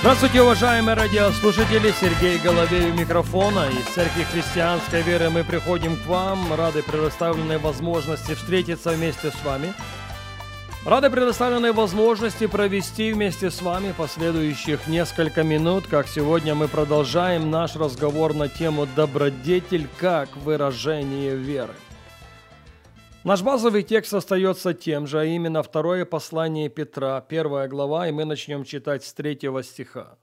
Здравствуйте, уважаемые радиослушатели! Сергей Головей у микрофона. Из Церкви Христианской Веры мы приходим к вам, рады предоставленной возможности встретиться вместе с вами. Рады предоставленной возможности провести вместе с вами последующих несколько минут, как сегодня мы продолжаем наш разговор на тему «Добродетель как выражение веры». Наш базовый текст остается тем же, а именно второе послание Петра, первая глава, и мы начнем читать с третьего стиха.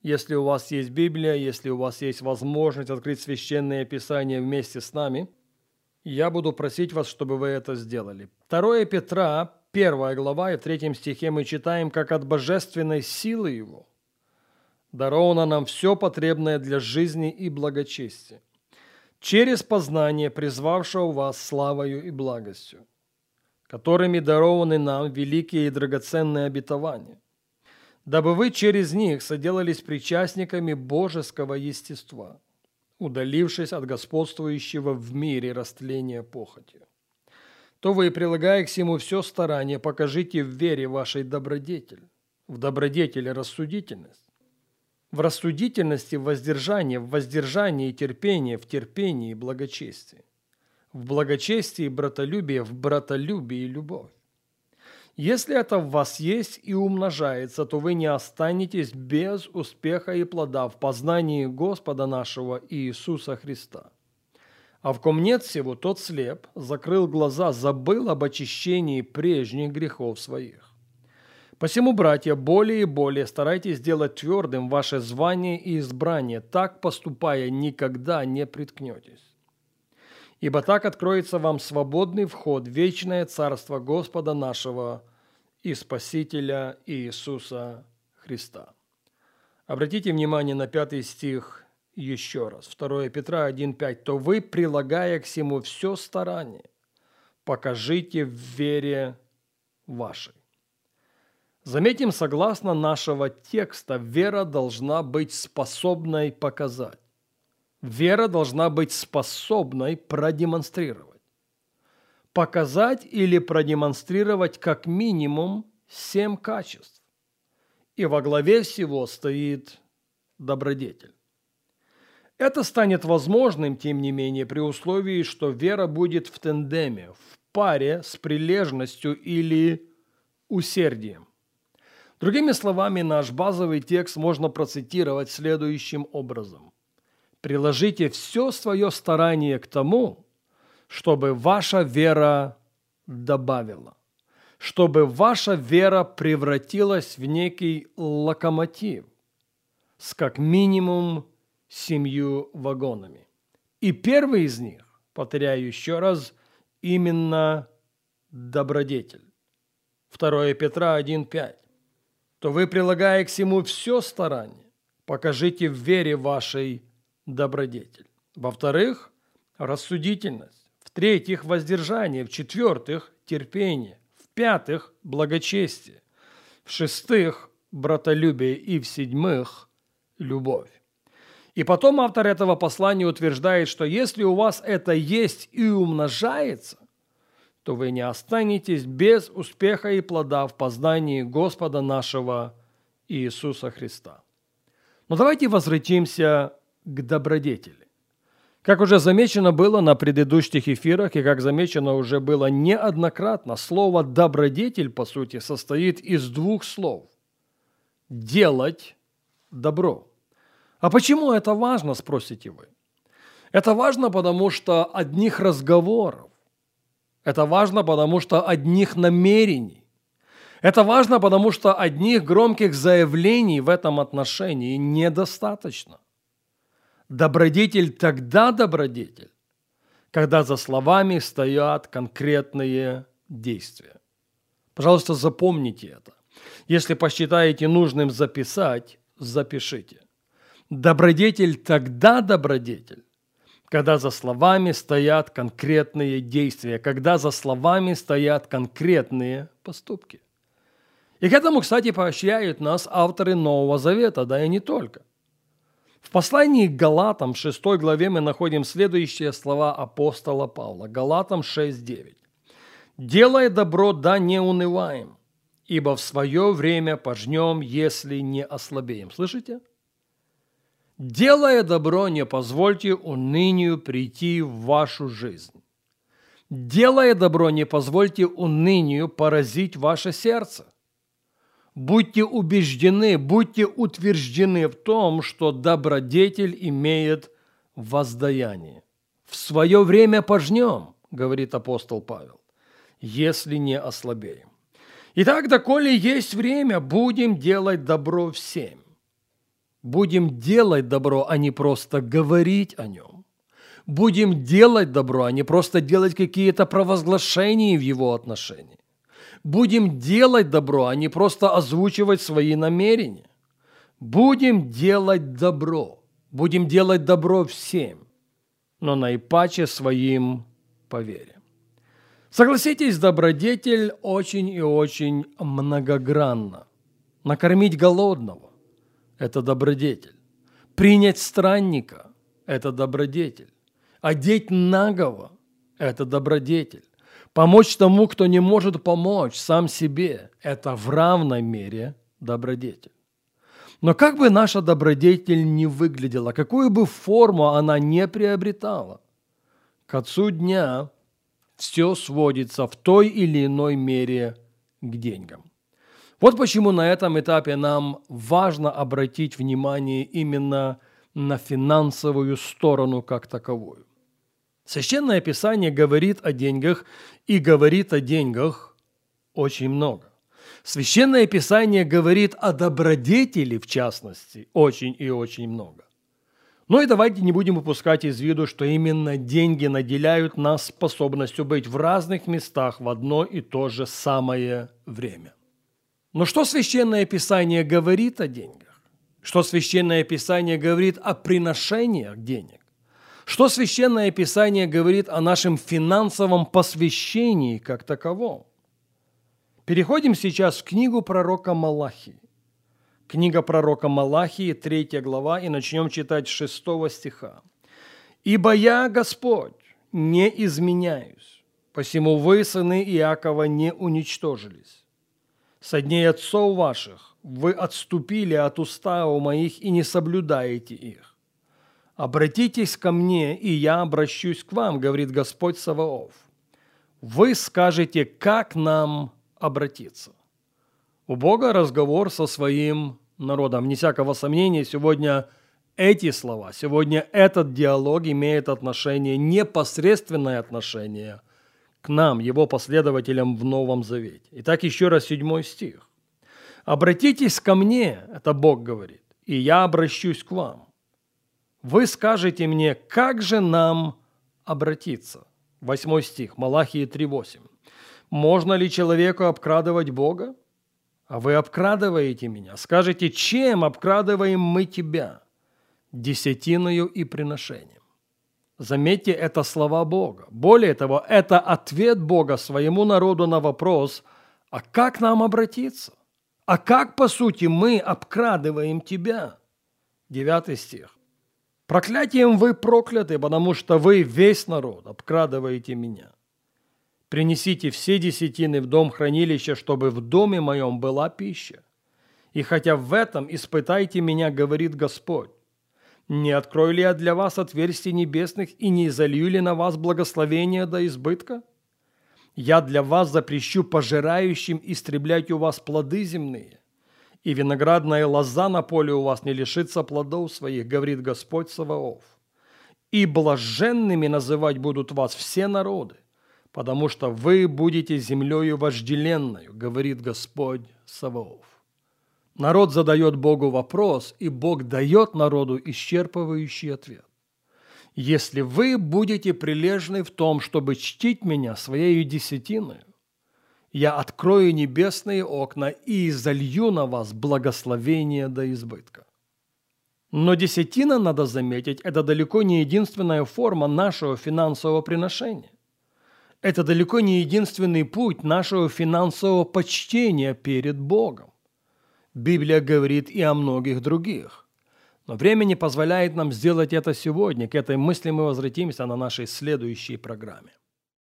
Если у вас есть Библия, если у вас есть возможность открыть священное писание вместе с нами, я буду просить вас, чтобы вы это сделали. Второе Петра, первая глава, и в третьем стихе мы читаем, как от божественной силы Его даровано нам все потребное для жизни и благочестия через познание призвавшего вас славою и благостью, которыми дарованы нам великие и драгоценные обетования, дабы вы через них соделались причастниками божеского естества, удалившись от господствующего в мире растления похотью. То вы, прилагая к всему все старание, покажите в вере вашей добродетель, в добродетели рассудительность, в рассудительности воздержание, в воздержании терпение, в терпении благочестие, в благочестии братолюбие, в братолюбии любовь. Если это в вас есть и умножается, то вы не останетесь без успеха и плода в познании Господа нашего Иисуса Христа. А в ком нет всего, тот слеп, закрыл глаза, забыл об очищении прежних грехов своих. Посему, братья, более и более старайтесь сделать твердым ваше звание и избрание, так поступая никогда не приткнетесь. Ибо так откроется вам свободный вход в вечное царство Господа нашего и Спасителя Иисуса Христа. Обратите внимание на пятый стих еще раз. 2 Петра 1.5. «То вы, прилагая к всему все старание, покажите в вере вашей». Заметим, согласно нашего текста, вера должна быть способной показать. Вера должна быть способной продемонстрировать. Показать или продемонстрировать как минимум семь качеств. И во главе всего стоит добродетель. Это станет возможным, тем не менее, при условии, что вера будет в тендеме, в паре с прилежностью или усердием. Другими словами, наш базовый текст можно процитировать следующим образом. «Приложите все свое старание к тому, чтобы ваша вера добавила, чтобы ваша вера превратилась в некий локомотив с как минимум семью вагонами. И первый из них, повторяю еще раз, именно добродетель. 2 Петра 1.5 то вы, прилагая к всему все старание, покажите в вере вашей добродетель. Во-вторых, рассудительность. В-третьих, воздержание. В-четвертых, терпение. В-пятых, благочестие. В-шестых, братолюбие. И в-седьмых, любовь. И потом автор этого послания утверждает, что если у вас это есть и умножается, то вы не останетесь без успеха и плода в познании Господа нашего Иисуса Христа. Но давайте возвратимся к добродетели. Как уже замечено было на предыдущих эфирах, и как замечено уже было неоднократно, слово «добродетель» по сути состоит из двух слов. «Делать добро». А почему это важно, спросите вы? Это важно, потому что одних разговоров, это важно, потому что одних намерений. Это важно, потому что одних громких заявлений в этом отношении недостаточно. Добродетель тогда добродетель, когда за словами стоят конкретные действия. Пожалуйста, запомните это. Если посчитаете нужным записать, запишите. Добродетель тогда добродетель, когда за словами стоят конкретные действия, когда за словами стоят конкретные поступки. И к этому, кстати, поощряют нас авторы Нового Завета, да и не только. В послании к Галатам, в 6 главе, мы находим следующие слова апостола Павла. Галатам 6.9. «Делая добро, да не унываем, ибо в свое время пожнем, если не ослабеем». Слышите? Делая добро, не позвольте унынию прийти в вашу жизнь. Делая добро, не позвольте унынию поразить ваше сердце. Будьте убеждены, будьте утверждены в том, что добродетель имеет воздаяние. В свое время пожнем, говорит апостол Павел, если не ослабеем. Итак, доколе есть время, будем делать добро всем. Будем делать добро, а не просто говорить о нем. Будем делать добро, а не просто делать какие-то провозглашения в его отношении. Будем делать добро, а не просто озвучивать свои намерения. Будем делать добро. Будем делать добро всем, но наипаче своим по вере. Согласитесь, добродетель очень и очень многогранна. Накормить голодного – это добродетель. Принять странника – это добродетель. Одеть нагого – это добродетель. Помочь тому, кто не может помочь сам себе – это в равной мере добродетель. Но как бы наша добродетель не выглядела, какую бы форму она не приобретала, к отцу дня все сводится в той или иной мере к деньгам. Вот почему на этом этапе нам важно обратить внимание именно на финансовую сторону как таковую. Священное Писание говорит о деньгах и говорит о деньгах очень много. Священное Писание говорит о добродетели, в частности, очень и очень много. Но и давайте не будем упускать из виду, что именно деньги наделяют нас способностью быть в разных местах в одно и то же самое время. Но что Священное Писание говорит о деньгах? Что Священное Писание говорит о приношениях денег? Что Священное Писание говорит о нашем финансовом посвящении как таковом? Переходим сейчас в книгу пророка Малахии. Книга пророка Малахии, 3 глава, и начнем читать с 6 стиха. «Ибо я, Господь, не изменяюсь, посему вы, сыны Иакова, не уничтожились. Со дней отцов ваших вы отступили от устава моих и не соблюдаете их. «Обратитесь ко мне, и я обращусь к вам», говорит Господь Саваоф. Вы скажете, как нам обратиться. У Бога разговор со своим народом. Не всякого сомнения, сегодня эти слова, сегодня этот диалог имеет отношение, непосредственное отношение к нам, его последователям в Новом Завете. Итак, еще раз седьмой стих. «Обратитесь ко мне», это Бог говорит, «и я обращусь к вам». Вы скажете мне, как же нам обратиться? Восьмой стих, Малахии 3.8. Можно ли человеку обкрадывать Бога? А вы обкрадываете меня. Скажете, чем обкрадываем мы тебя? Десятиною и приношением. Заметьте, это слова Бога. Более того, это ответ Бога своему народу на вопрос, а как нам обратиться? А как, по сути, мы обкрадываем тебя? Девятый стих. Проклятием вы прокляты, потому что вы весь народ обкрадываете меня. Принесите все десятины в дом хранилища, чтобы в доме моем была пища. И хотя в этом испытайте меня, говорит Господь, не открою ли я для вас отверстий небесных и не залью ли на вас благословения до избытка? Я для вас запрещу пожирающим истреблять у вас плоды земные, и виноградная лоза на поле у вас не лишится плодов своих, говорит Господь Саваоф. И блаженными называть будут вас все народы, потому что вы будете землею вожделенную, говорит Господь Саваоф. Народ задает Богу вопрос, и Бог дает народу исчерпывающий ответ. Если вы будете прилежны в том, чтобы чтить меня своей десятиной, я открою небесные окна и залью на вас благословение до избытка. Но десятина, надо заметить, это далеко не единственная форма нашего финансового приношения. Это далеко не единственный путь нашего финансового почтения перед Богом. Библия говорит и о многих других. Но время не позволяет нам сделать это сегодня. К этой мысли мы возвратимся на нашей следующей программе.